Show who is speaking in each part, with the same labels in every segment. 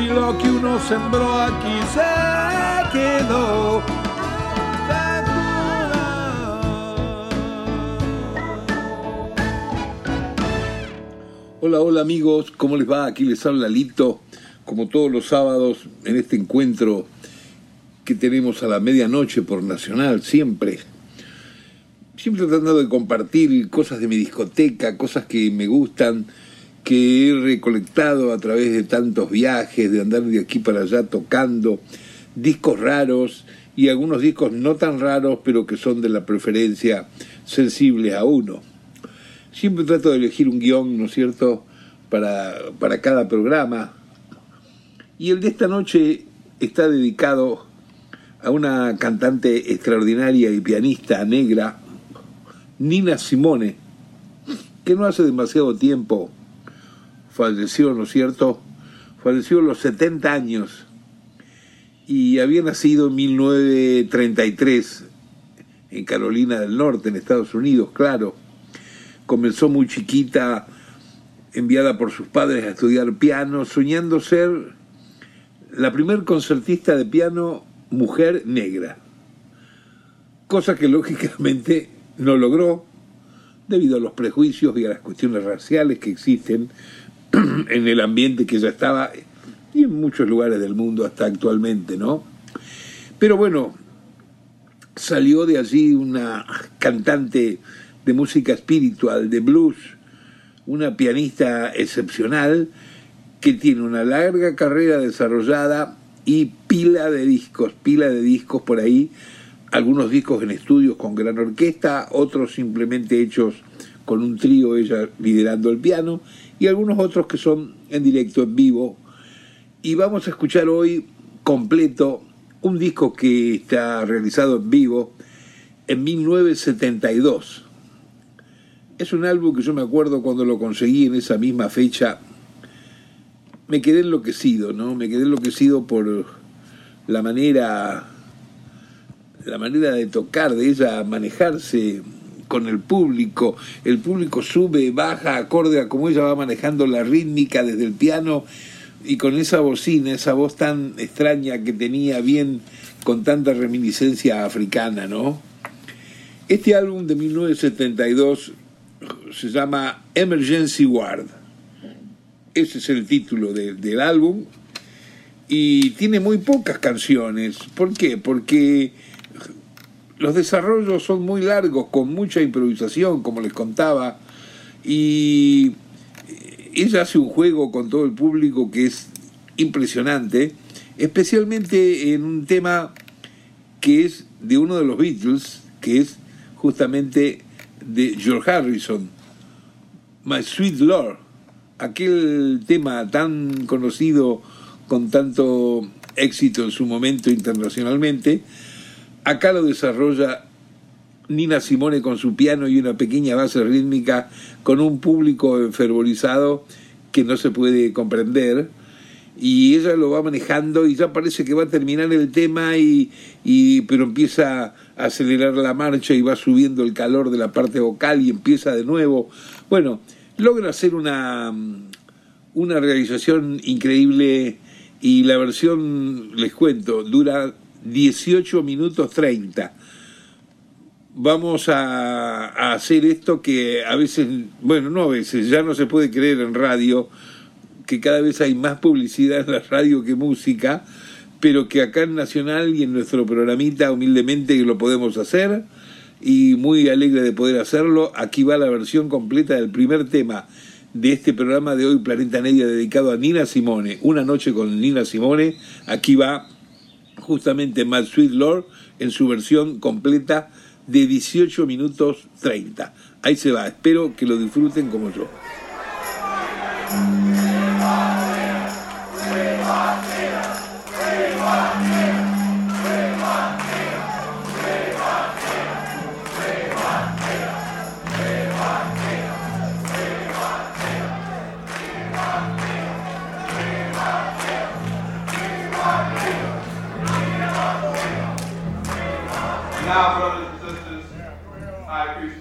Speaker 1: si lo que uno sembró aquí se quedó. Hola, hola amigos, ¿cómo les va? Aquí les habla Lito, como todos los sábados en este encuentro que tenemos a la medianoche por Nacional, siempre. Siempre tratando de compartir cosas de mi discoteca, cosas que me gustan, que he recolectado a través de tantos viajes, de andar de aquí para allá tocando, discos raros y algunos discos no tan raros, pero que son de la preferencia sensibles a uno. Siempre trato de elegir un guion, ¿no es cierto?, para, para cada programa. Y el de esta noche está dedicado a una cantante extraordinaria y pianista negra, Nina Simone, que no hace demasiado tiempo falleció, ¿no es cierto? Falleció a los 70 años y había nacido en 1933 en Carolina del Norte, en Estados Unidos, claro. Comenzó muy chiquita, enviada por sus padres a estudiar piano, soñando ser la primer concertista de piano mujer negra. Cosa que lógicamente no logró debido a los prejuicios y a las cuestiones raciales que existen en el ambiente que ya estaba y en muchos lugares del mundo hasta actualmente, ¿no? Pero bueno, salió de allí una cantante de música espiritual, de blues, una pianista excepcional que tiene una larga carrera desarrollada y pila de discos, pila de discos por ahí, algunos discos en estudios con gran orquesta, otros simplemente hechos con un trío, ella liderando el piano, y algunos otros que son en directo, en vivo. Y vamos a escuchar hoy completo un disco que está realizado en vivo en 1972. Es un álbum que yo me acuerdo cuando lo conseguí en esa misma fecha. Me quedé enloquecido, ¿no? Me quedé enloquecido por la manera la manera de tocar de ella, manejarse con el público, el público sube, baja, acorde a cómo ella va manejando la rítmica desde el piano y con esa bocina, esa voz tan extraña que tenía bien con tanta reminiscencia africana, ¿no? Este álbum de 1972 se llama Emergency Ward. Ese es el título del álbum y tiene muy pocas canciones. ¿Por qué? Porque los desarrollos son muy largos, con mucha improvisación, como les contaba, y ella hace un juego con todo el público que es impresionante, especialmente en un tema que es de uno de los Beatles, que es justamente de George Harrison, My Sweet Lord, aquel tema tan conocido con tanto éxito en su momento internacionalmente, Acá lo desarrolla Nina Simone con su piano y una pequeña base rítmica con un público enfervorizado que no se puede comprender y ella lo va manejando y ya parece que va a terminar el tema y, y, pero empieza a acelerar la marcha y va subiendo el calor de la parte vocal y empieza de nuevo. Bueno, logra hacer una, una realización increíble y la versión, les cuento, dura 18 minutos 30. Vamos a, hacer esto que a veces, bueno, no a veces, ya no se puede creer en radio, que cada vez hay más publicidad en la radio que música, pero que acá en Nacional y en nuestro programita humildemente lo podemos hacer y muy alegre de poder hacerlo. Aquí va la versión completa del primer tema de este programa de hoy, Planeta Media, dedicado a Nina Simone. Una noche con Nina Simone. Aquí va justamente Mad Sweet Lord en su versión completa de 18 minutos 30. Ahí se va, espero que lo disfruten como yo.
Speaker 2: now, brothers and sisters, I appreciate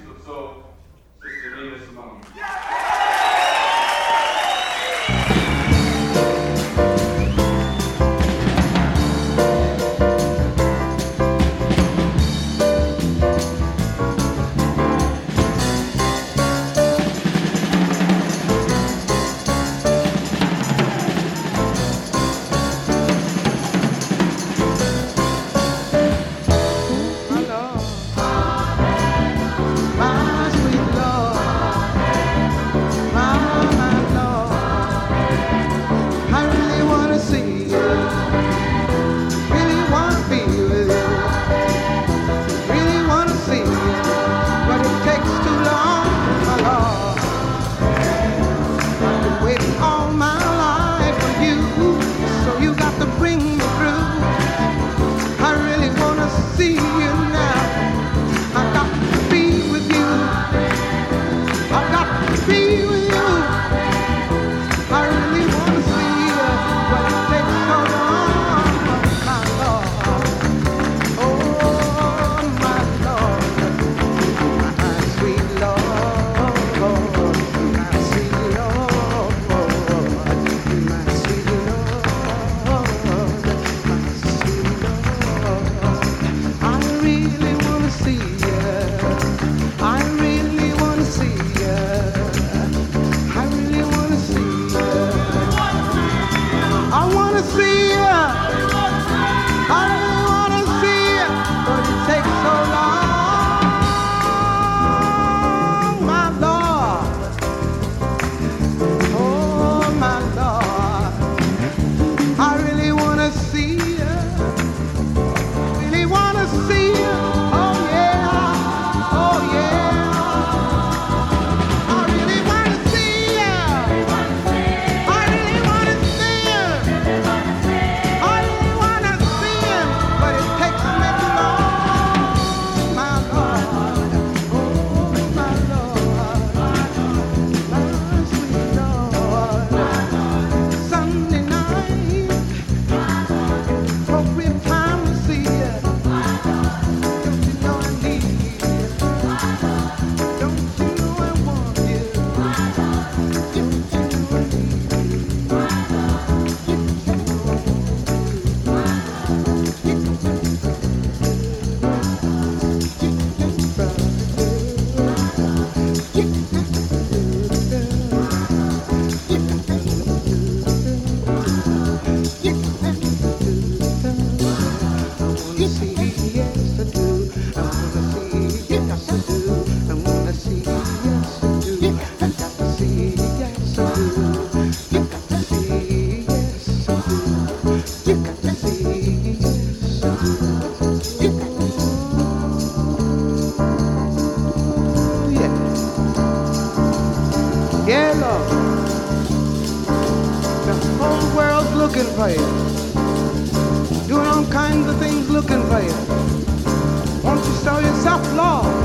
Speaker 2: That's love.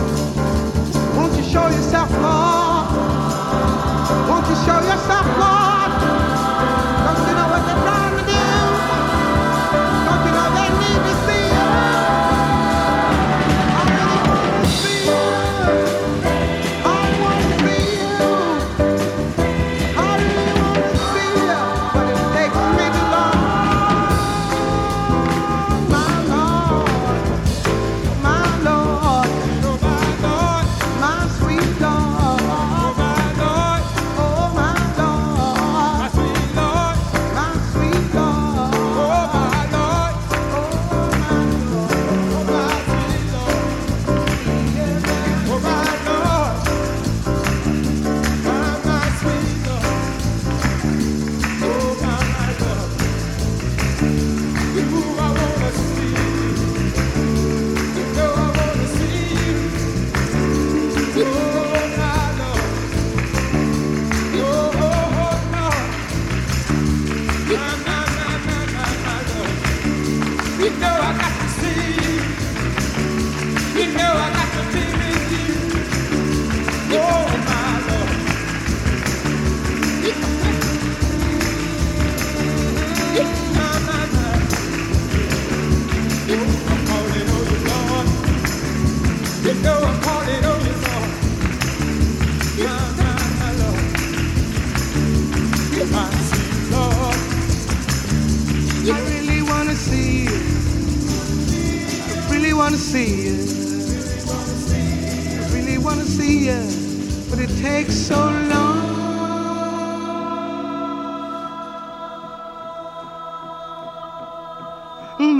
Speaker 2: takes so long?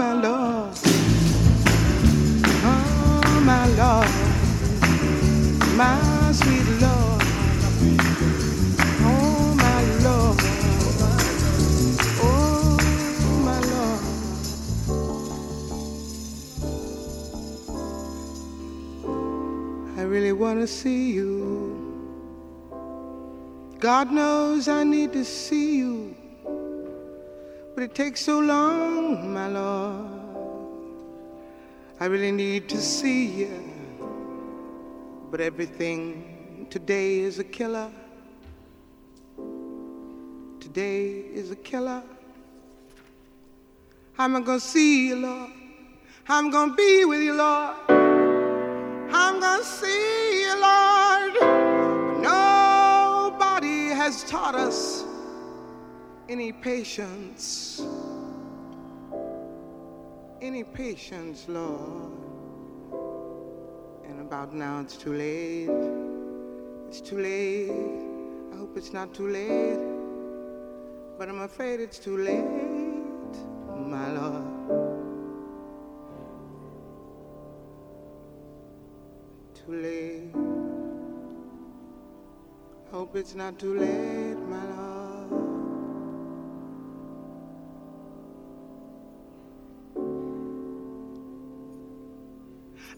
Speaker 2: My love, oh my love, oh, my sweet love, oh my love, oh my love. I really wanna see you. God knows I need to see you, but it takes so long, my Lord. I really need to see you, but everything today is a killer. Today is a killer. How am I gonna see you, Lord? How am I gonna be with you, Lord? How am I gonna see has taught us any patience, any patience, Lord. And about now it's too late. It's too late. I hope it's not too late. But I'm afraid it's too late, my Lord. Too late. Hope it's not too late, my love.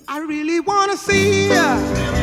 Speaker 2: I really wanna see you.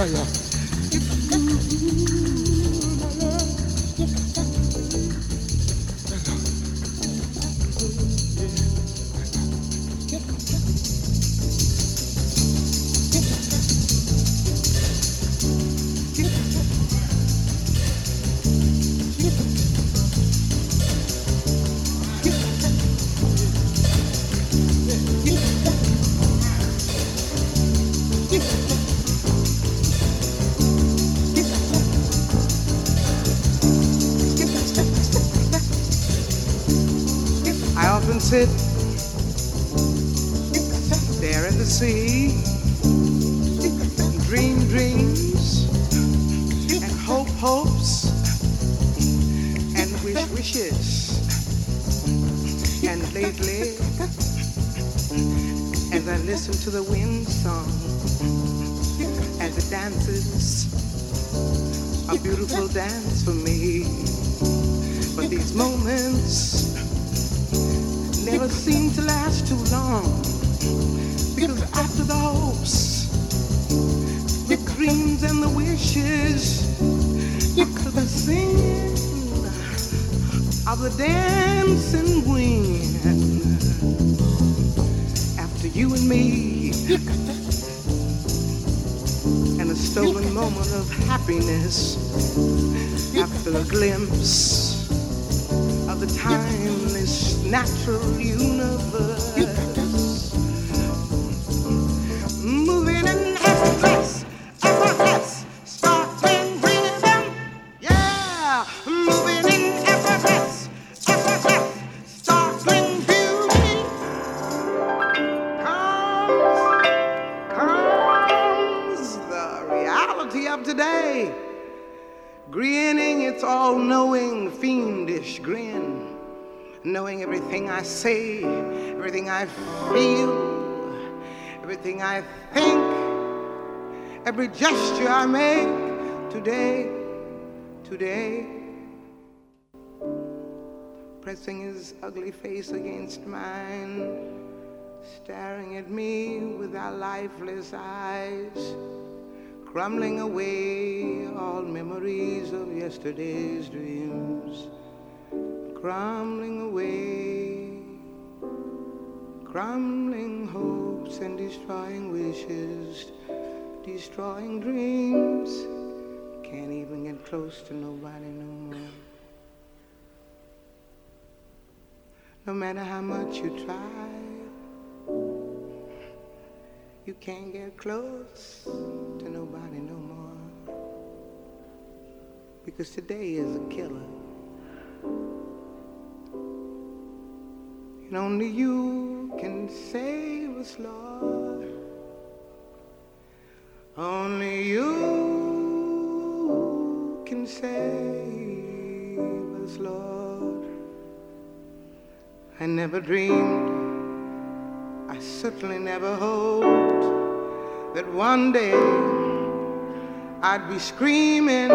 Speaker 2: No, yeah. I say, everything I feel, everything I think, every gesture I make today, today. Pressing his ugly face against mine, staring at me with our lifeless eyes crumbling away all memories of yesterday's dreams, crumbling away, crumbling hopes and destroying wishes, destroying dreams. Can't even get close to nobody no more. No matter how much you try. You can't get close to nobody no more. Because today is a killer. And only you can save us, Lord. Only you can save us, Lord. I never dreamed. I certainly never hoped that one day I'd be screaming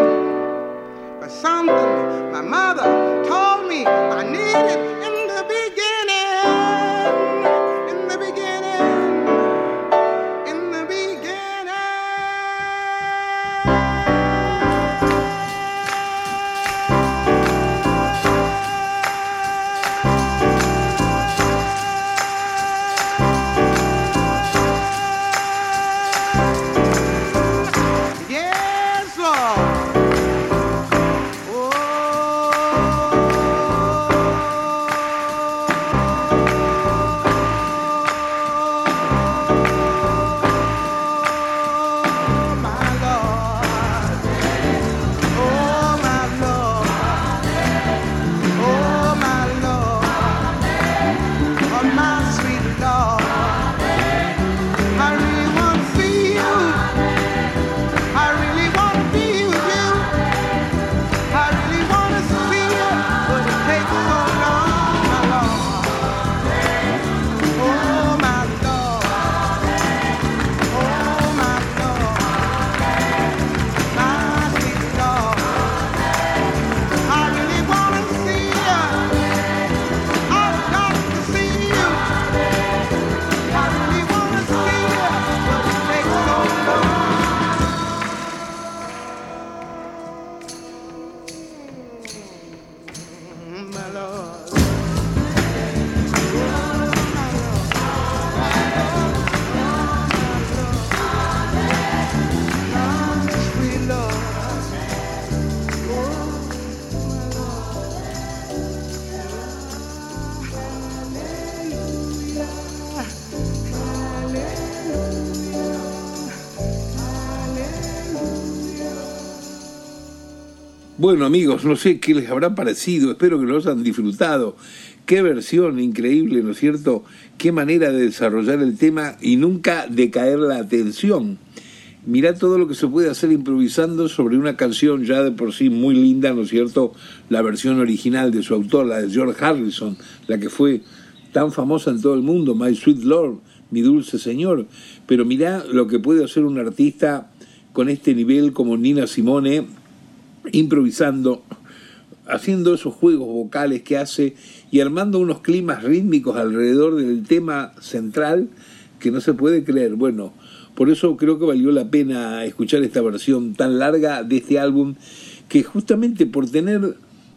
Speaker 2: for something my mother told
Speaker 1: Bueno amigos, no sé qué les habrá parecido, espero que lo hayan disfrutado. Qué versión increíble, ¿no es cierto? Qué manera de desarrollar el tema y nunca decaer la atención. Mirá todo lo que se puede hacer improvisando sobre una canción ya de por sí muy linda, ¿no es cierto? La versión original de su autor, la de George Harrison, la que fue tan famosa en todo el mundo, My Sweet Lord, mi dulce señor. Pero mirá lo que puede hacer un artista con este nivel como Nina Simone, improvisando, haciendo esos juegos vocales que hace y armando unos climas rítmicos alrededor del tema central que no se puede creer. Bueno, por eso creo que valió la pena escuchar esta versión tan larga de este álbum que justamente por tener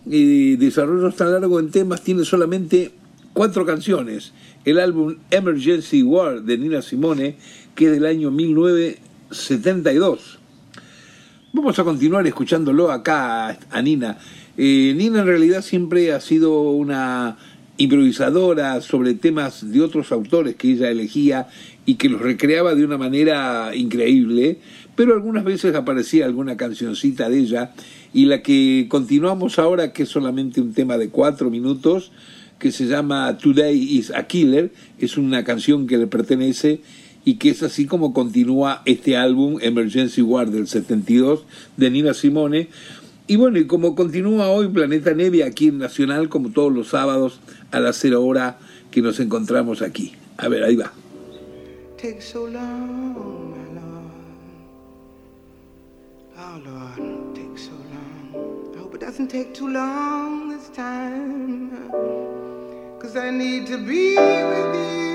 Speaker 1: eh, desarrollos tan largos en temas tiene solamente cuatro canciones. El álbum Emergency War de Nina Simone, que es del año 1972. Vamos a continuar escuchándolo acá a Nina. Eh, Nina en realidad siempre ha sido una improvisadora sobre temas de otros autores que ella elegía y que los recreaba de una manera increíble, pero algunas veces aparecía alguna cancioncita de ella y la que continuamos ahora, que es solamente un tema de cuatro minutos, que se llama Today is a Killer, es una canción que le pertenece y que es así como continúa este álbum Emergency War del 72 de Nina Simone. Y bueno, y como continúa hoy Planeta Nevia aquí en Nacional, como todos los sábados a las cero hora que nos encontramos aquí. A ver, ahí va.
Speaker 2: Take so long, my Lord. Oh Lord, take so long. I hope it doesn't take too long this time. Cause I need to be with you.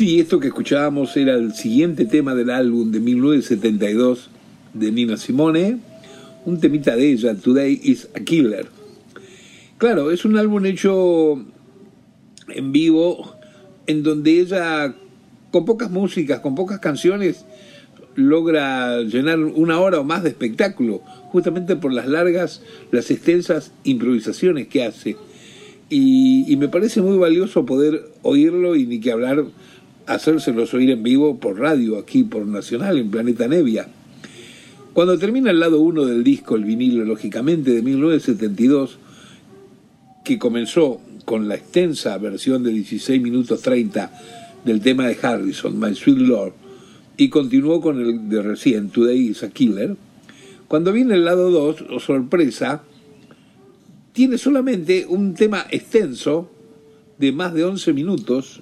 Speaker 1: Sí, esto que escuchábamos era el siguiente tema del álbum de 1972 de Nina Simone, un temita de ella, Today is a Killer. Claro, es un álbum hecho en vivo en donde ella, con pocas músicas, con pocas canciones, logra llenar una hora o más de espectáculo, justamente por las largas, las extensas improvisaciones que hace. Y, me parece muy valioso poder oírlo y ni que hablar hacérselos oír en vivo por radio, aquí por Nacional, en Planeta Nevia. Cuando termina el lado 1 del disco, el vinilo, lógicamente, de 1972, que comenzó con la extensa versión de 16 minutos 30 del tema de Harrison, My Sweet Lord, y continuó con el de recién, Today is a Killer, cuando viene el lado 2, o sorpresa, tiene solamente un tema extenso de más de 11 minutos,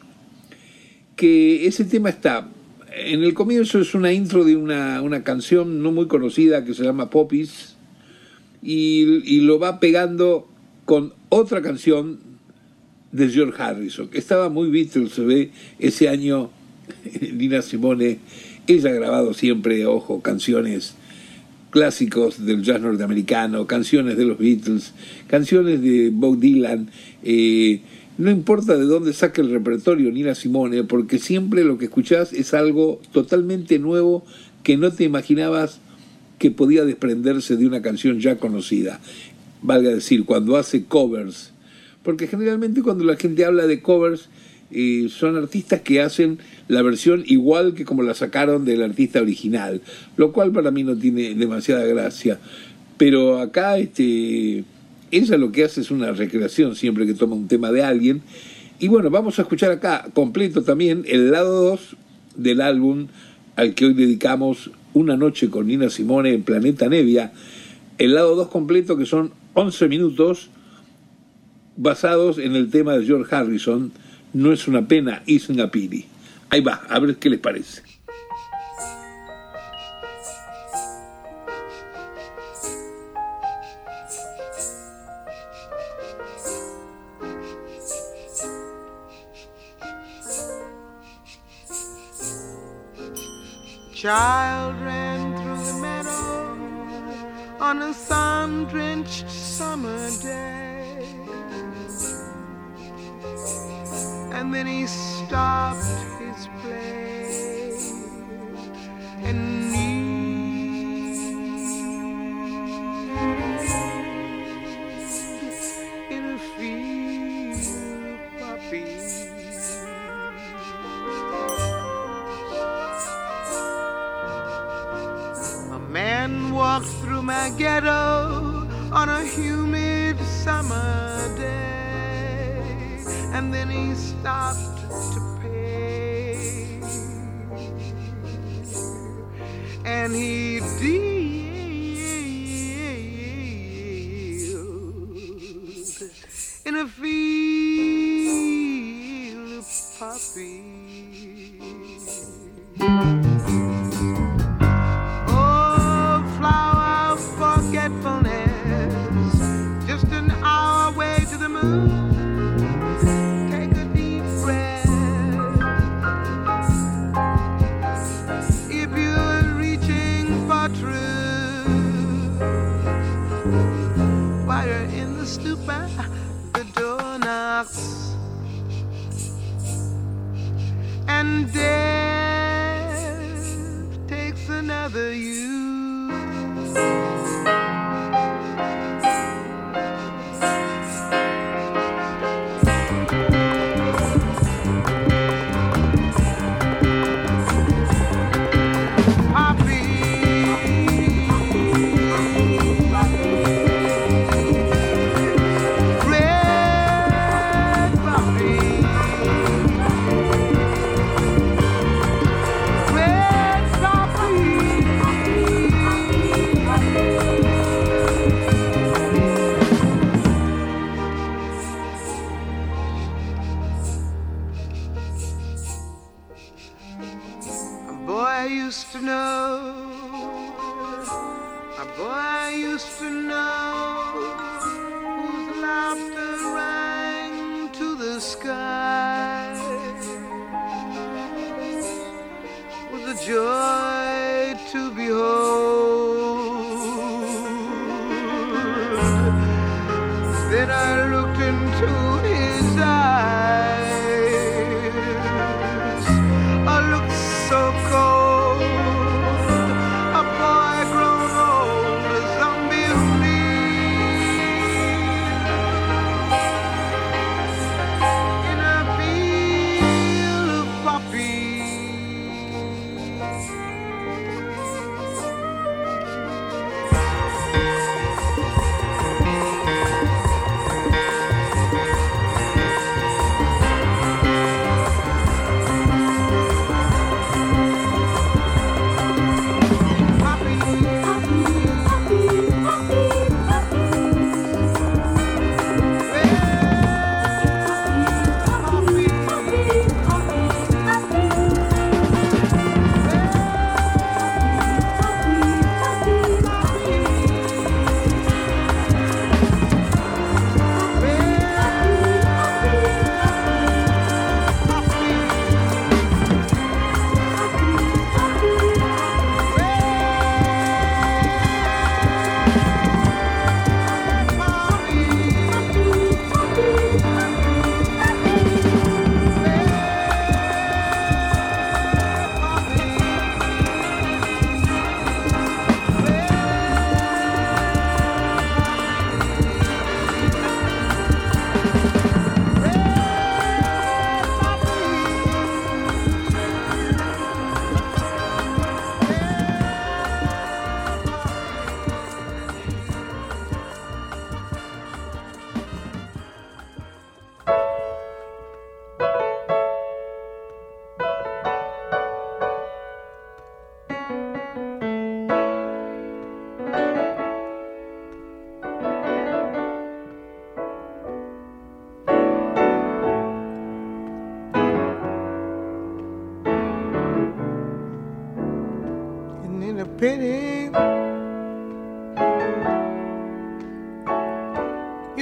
Speaker 1: que ese tema está, en el comienzo es una intro de una, una canción no muy conocida que se llama Poppies, y, y lo va pegando con otra canción de George Harrison, que estaba muy Beatles, se ve ese año Nina Simone, ella ha grabado siempre, ojo, canciones clásicos del jazz norteamericano, canciones de los Beatles, canciones de Bob Dylan, eh, no importa de dónde saque el repertorio Nina Simone, porque siempre lo que escuchás es algo totalmente nuevo que no te imaginabas que podía desprenderse de una canción ya conocida. valga decir, cuando hace covers. Porque generalmente cuando la gente habla de covers, eh, son artistas que hacen la versión igual que como la sacaron del artista original, lo cual para mí no tiene demasiada gracia. Pero acá este, ella lo que hace es una recreación siempre que toma un tema de alguien. Y bueno, vamos a escuchar acá completo también el lado 2 del álbum al que hoy dedicamos Una noche con Nina Simone en Planeta Nevia. El lado 2 completo que son 11 minutos basados en el tema de George Harrison, No es una pena, es una piri. Ahí va, a ver qué les parece.
Speaker 2: Child ran through the meadow on a sun drenched summer day. And then he stopped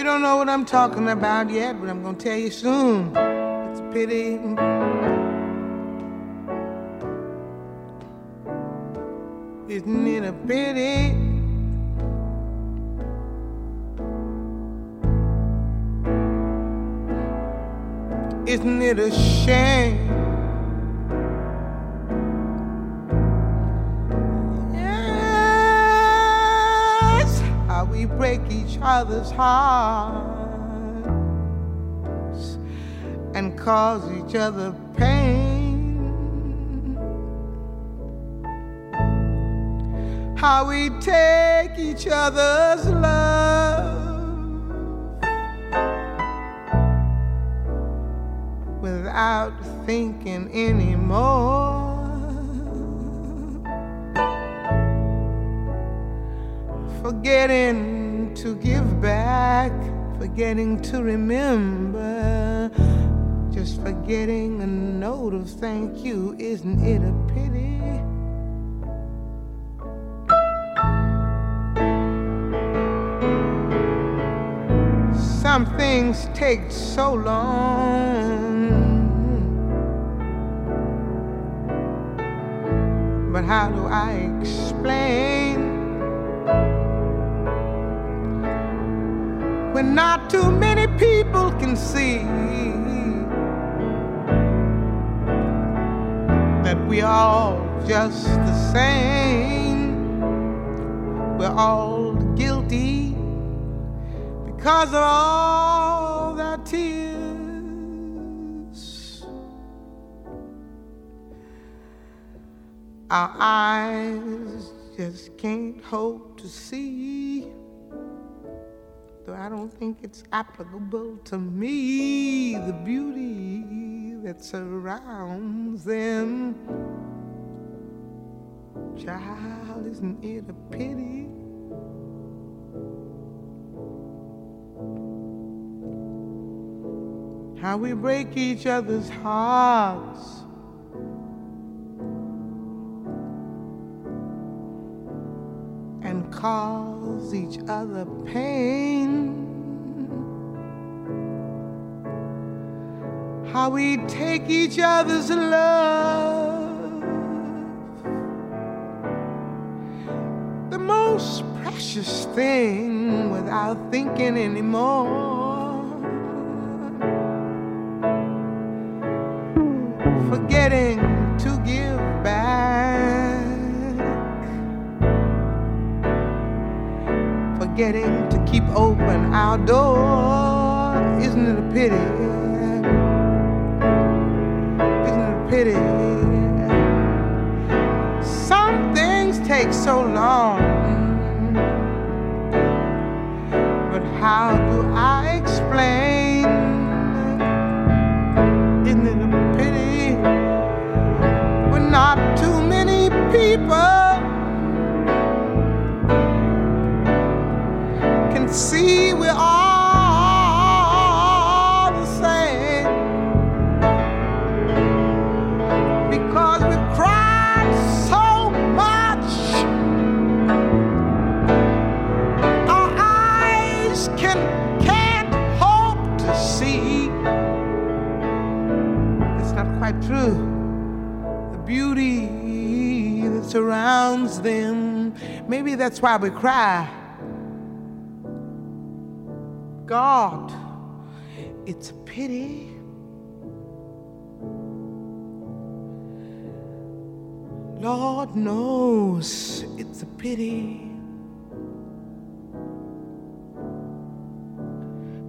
Speaker 2: don't know what I'm talking about yet, but I'm gonna tell you soon. It's a pity. Isn't it a pity? Isn't it a shame? Other's hearts and cause each other pain. How we take each other's love without thinking anymore. Forgetting to give back, forgetting to remember, just forgetting a note of thank you. Isn't it a pity? Some things take so long. But how do I explain when not too many people can see that we all just the same? We're all guilty because of all their tears. Our eyes just can't hope to see. Though I don't think it's applicable to me, the beauty that surrounds them. Child, isn't it a pity? How we break each other's hearts. Cause each other pain. How we take each other's love. The most precious thing without thinking anymore. Forgetting to keep open our door. Isn't it a pity? Isn't it a pity? Some things take so long, Maybe that's why we cry. God, it's a pity. Lord knows it's a pity.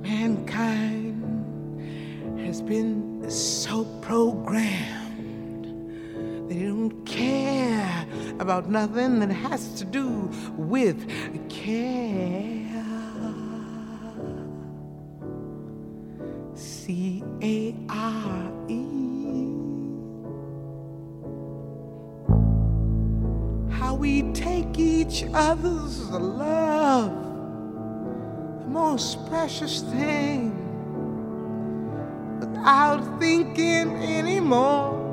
Speaker 2: Mankind has been so programmed they don't care about nothing that has to do with care. C A R E. How we take each other's love, the most precious thing, without thinking anymore.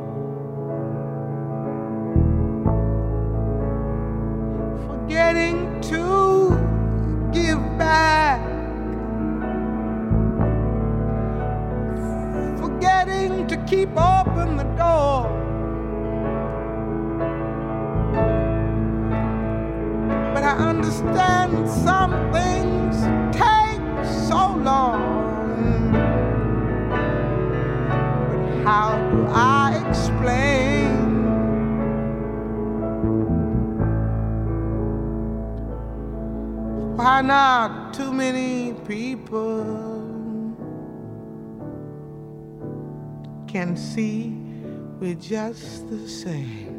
Speaker 2: Forgetting to give back, forgetting to keep open the door. But I understand some things take so long. But how do I explain? Why not too many people can see we're just the same?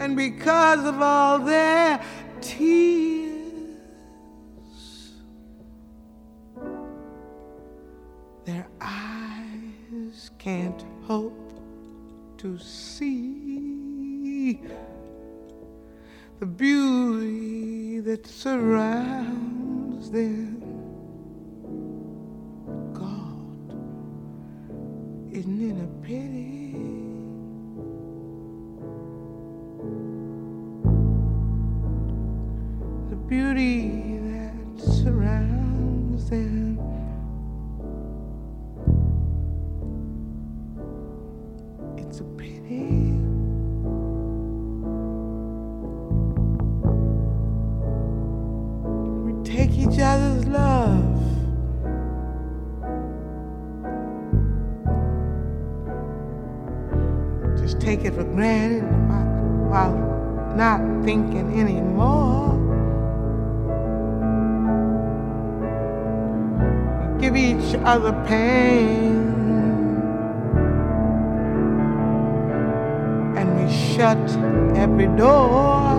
Speaker 2: And because of all their tears, their eyes can't hope to see the beauty that surrounds them. God, isn't it a pity? The beauty that surrounds them. Take it for granted while, not thinking anymore. Give each other pain. And we shut every door.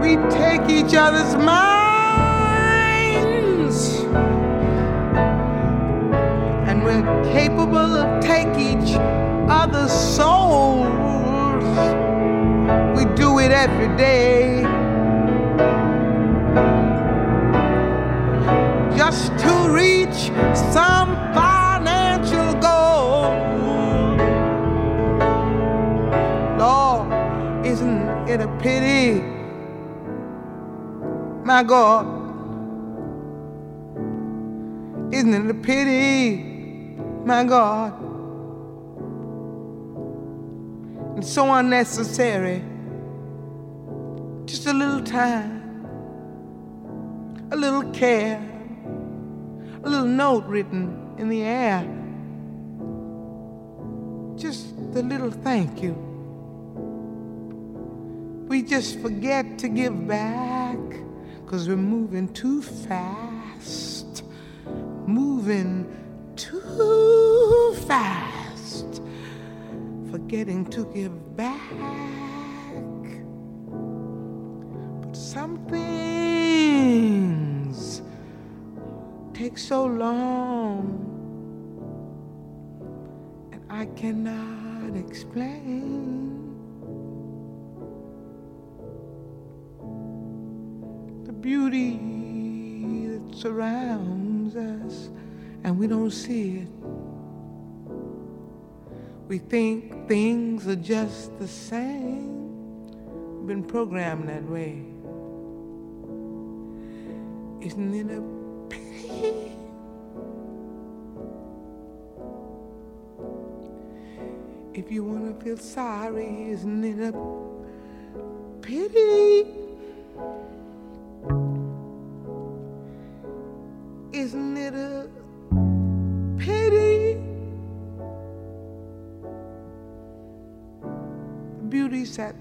Speaker 2: We take each other's minds, other's souls. We do it every day. Just to reach some financial goal. Lord, isn't it a pity? My God, isn't it a pity? My God, and so unnecessary. Just a little time, a little care, a little note written in the air. Just a little thank you. We just forget to give back because we're moving too fast. Moving too fast. Forgetting to give back. But some things take so long, and I cannot explain. the beauty that surrounds us and we don't see it. We think things are just the same. We've been programmed that way. Isn't it a pity? If you want to feel sorry, isn't it a pity? Isn't it a That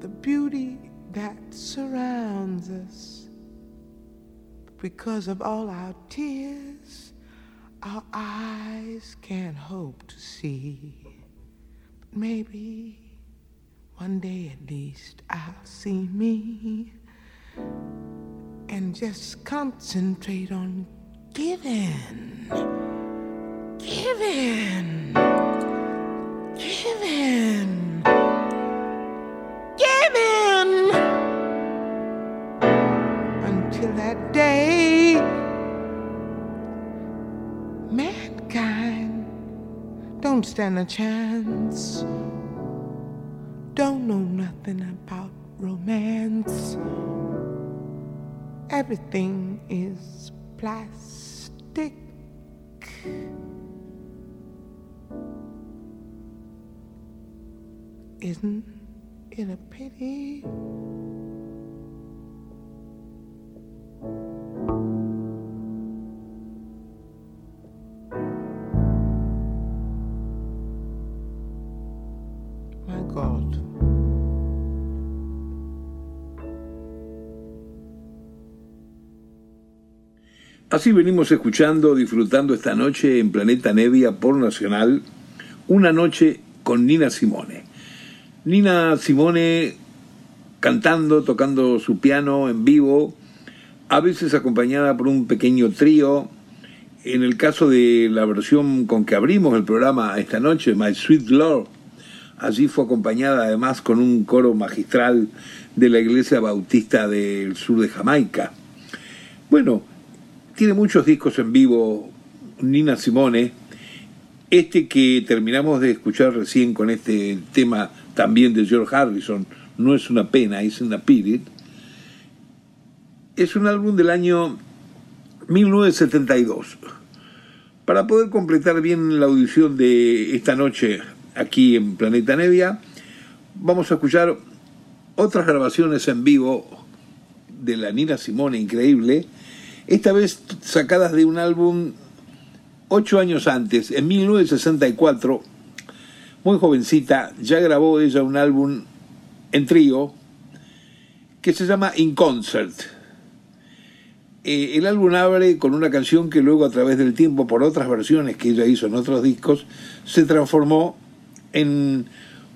Speaker 2: the beauty that surrounds us because of all our tears, our eyes can't hope to see. But maybe one day at least I'll see me and just concentrate on giving, giving, don't stand a chance. Don't know nothing about romance. Everything is plastic. Isn't it a pity?
Speaker 1: Así venimos escuchando, disfrutando esta noche en Planeta Nevia por Nacional, una noche con Nina Simone. Nina Simone cantando, tocando su piano en vivo, a veces acompañada por un pequeño trío. En el caso de la versión con que abrimos el programa esta noche, My Sweet Lord, allí fue acompañada además con un coro magistral de la Iglesia Bautista del sur de Jamaica. Bueno, tiene muchos discos en vivo Nina Simone. Este que terminamos de escuchar recién con este tema también de George Harrison, No es una pena, es una Spirit, es un álbum del año 1972. Para poder completar bien la audición de esta noche aquí en Planeta Nevia, vamos a escuchar otras grabaciones en vivo de la Nina Simone, increíble, esta vez sacadas de un álbum ocho años antes, en 1964, muy jovencita, ya grabó ella un álbum en trío que se llama In Concert. Eh, el álbum abre con una canción que luego a través del tiempo, por otras versiones que ella hizo en otros discos, se transformó en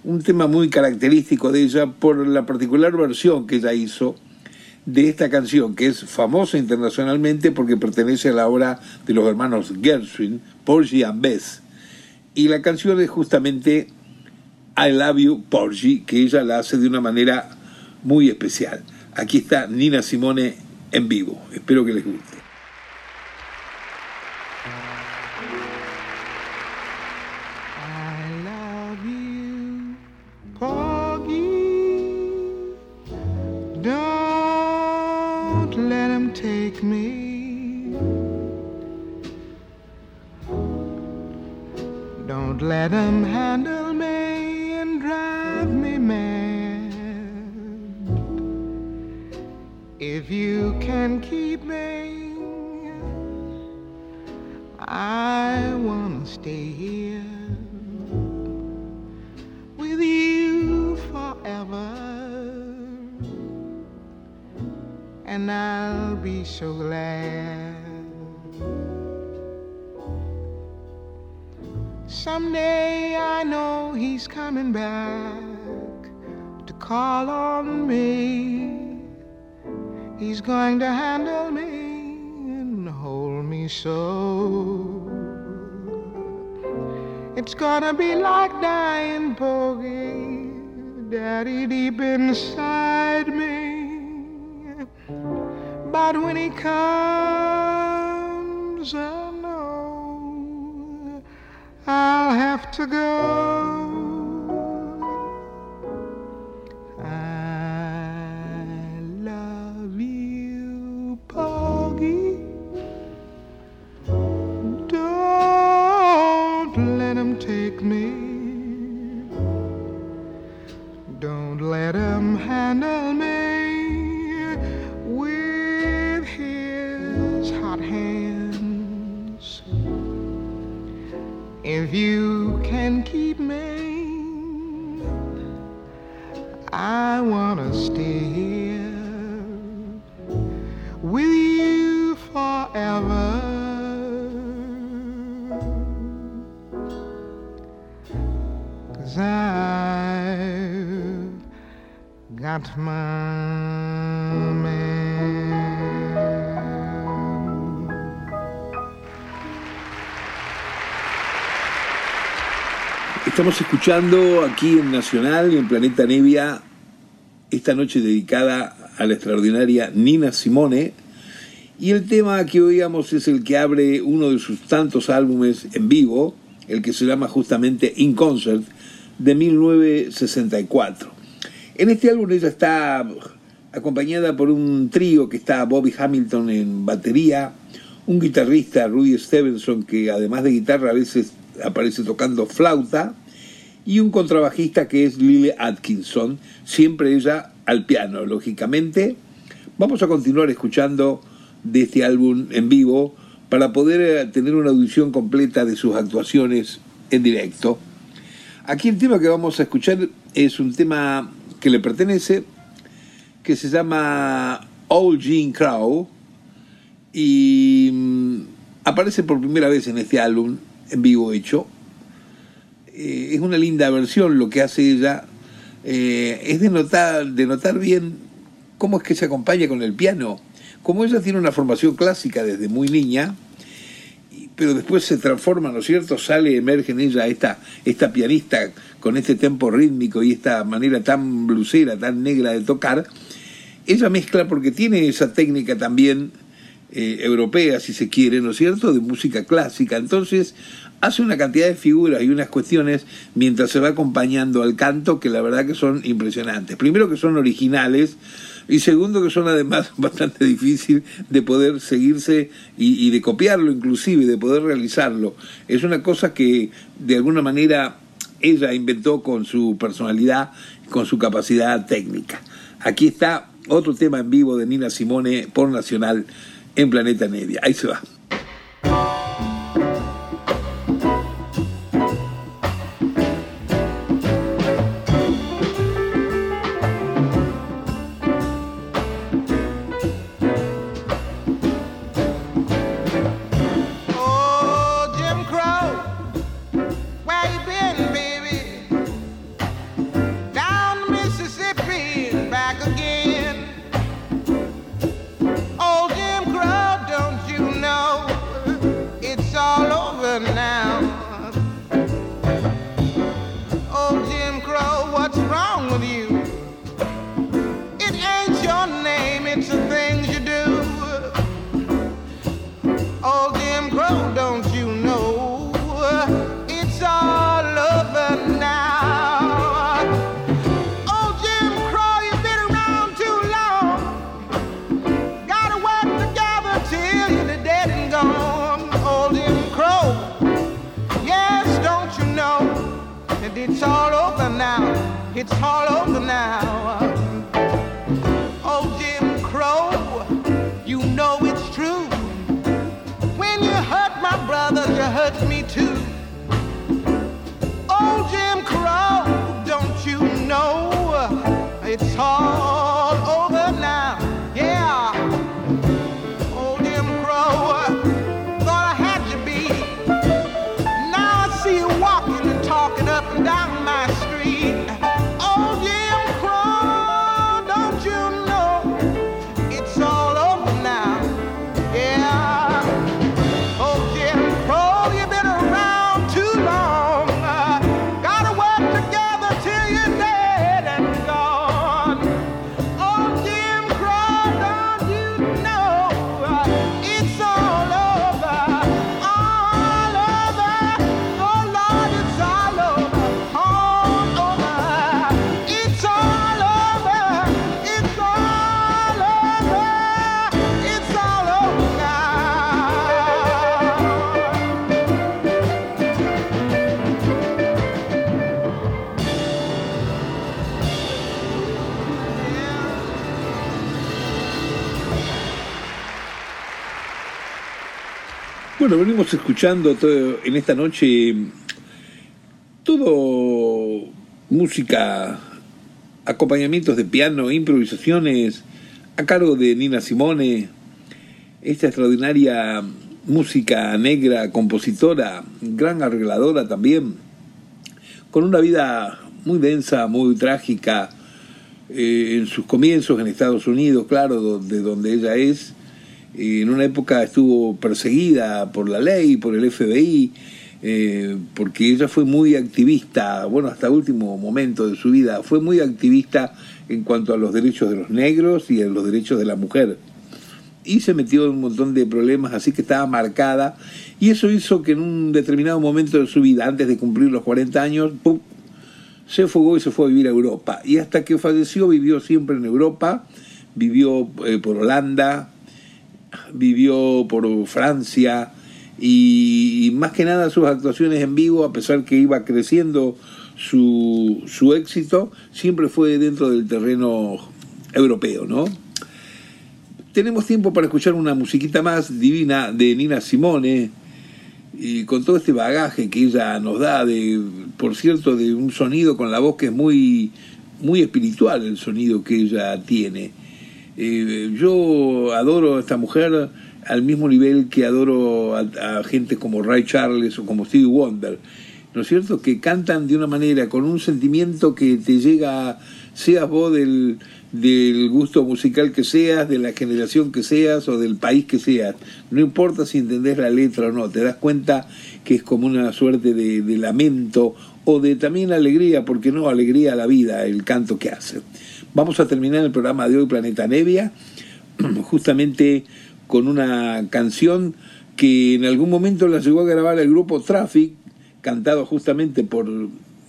Speaker 1: un tema muy característico de ella por la particular versión que ella hizo de esta canción, que es famosa internacionalmente porque pertenece a la obra de los hermanos Gershwin, Porgy and Bess. Y la canción es justamente I Love You, Porgy, que ella la hace de una manera muy especial. Aquí está Nina Simone en vivo. Espero que les guste.
Speaker 2: Let him take me. Don't let him handle me and drive me mad. If you can keep me, I wanna stay here so glad. Someday I know he's coming back to call on me. He's going to handle me and hold me so. It's gonna be like dying, Poggy, Daddy deep inside me. But when he comes, I know I'll have to go.
Speaker 1: Estamos escuchando aquí en Nacional y en Planeta Nevia esta noche dedicada a la extraordinaria Nina Simone. Y el tema que oíamos es el que abre uno de sus tantos álbumes en vivo, el que se llama justamente In Concert, de 1964. En este álbum ella está acompañada por un trío que está Bobby Hamilton en batería, un guitarrista, Rudy Stevenson, que además de guitarra a veces aparece tocando flauta, y un contrabajista que es Lily Atkinson, siempre ella al piano, lógicamente. Vamos a continuar escuchando de este álbum en vivo para poder eh, tener una audición completa de sus actuaciones en directo. Aquí el tema que vamos a escuchar es un tema que le pertenece, que se llama Old Jean Crow y mm, aparece por primera vez en este álbum en vivo hecho. Eh, es una linda versión lo que hace ella. Eh, es de notar, de notar bien cómo es que se acompaña con el piano. Como ella tiene una formación clásica desde muy niña, pero después se transforma, ¿no es cierto? Sale, emerge en ella esta, esta pianista con este tempo rítmico y esta manera tan blusera, tan negra de tocar. Ella mezcla porque tiene esa técnica también eh, europea, si se quiere, ¿no es cierto?, de música clásica. Entonces hace una cantidad de figuras y unas cuestiones mientras se va acompañando al canto que la verdad que son impresionantes. Primero que son originales, y segundo que son además bastante difícil de poder seguirse y, y, de copiarlo inclusive, de poder realizarlo. Es una cosa que de alguna manera ella inventó con su personalidad, con su capacidad técnica. Aquí está otro tema en vivo de Nina Simone por Nacional en Planeta Media. Ahí se va. Bueno, venimos escuchando todo, en esta noche todo música, acompañamientos de piano, improvisaciones a cargo de Nina Simone, esta extraordinaria música negra, compositora, gran arregladora también, con una vida muy densa, muy trágica, eh, en sus comienzos en Estados Unidos, claro, de donde ella es, en una época estuvo perseguida por la ley, por el FBI, eh, porque ella fue muy activista, bueno, hasta último momento de su vida, fue muy activista en cuanto a los derechos de los negros y a los derechos de la mujer. y se metió en un montón de problemas, así que estaba marcada. Y eso hizo que en un determinado momento de su vida, antes de cumplir los 40 años, se fugó y se fue a vivir a Europa. Y hasta que falleció vivió siempre en Europa, vivió eh, por Holanda, vivió por Francia y, más que nada sus actuaciones en vivo, a pesar que iba creciendo su, su éxito, siempre fue dentro del terreno europeo, ¿no? Tenemos tiempo para escuchar una musiquita más divina de Nina Simone, y con todo este bagaje que ella nos da, de, por cierto, de un sonido con la voz que es muy, muy espiritual el sonido que ella tiene. Eh, yo adoro a esta mujer al mismo nivel que adoro a, gente como Ray Charles o como Stevie Wonder. ¿no es cierto? Que cantan de una manera, con un sentimiento que te llega, seas vos del, gusto musical que seas, de la generación que seas o del país que seas. No importa si entendés la letra o no, te das cuenta que es como una suerte de, de lamento o de también alegría, porque no, alegría a la vida, el canto que hace. Vamos a terminar el programa de hoy, Planeta Nevia, justamente con una canción que en algún momento la llegó a grabar el grupo Traffic, cantado justamente por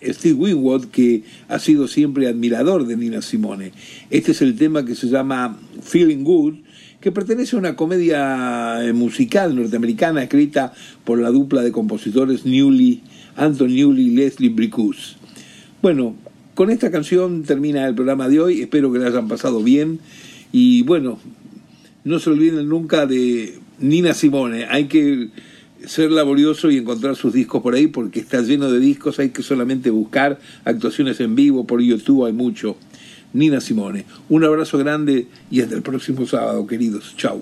Speaker 1: Steve Winwood, que ha sido siempre admirador de Nina Simone. Este es el tema que se llama Feeling Good, que pertenece a una comedia eh, musical norteamericana escrita por la dupla de compositores Newly, Anton Newley y Leslie Bricus. Bueno, con esta canción termina el programa de hoy, espero que la hayan pasado bien y bueno, no se olviden nunca de Nina Simone, hay que ser laborioso y encontrar sus discos por ahí porque está lleno de discos, hay que solamente buscar actuaciones en vivo por YouTube, hay mucho. Nina Simone, un abrazo grande y hasta el próximo sábado, queridos. Chau.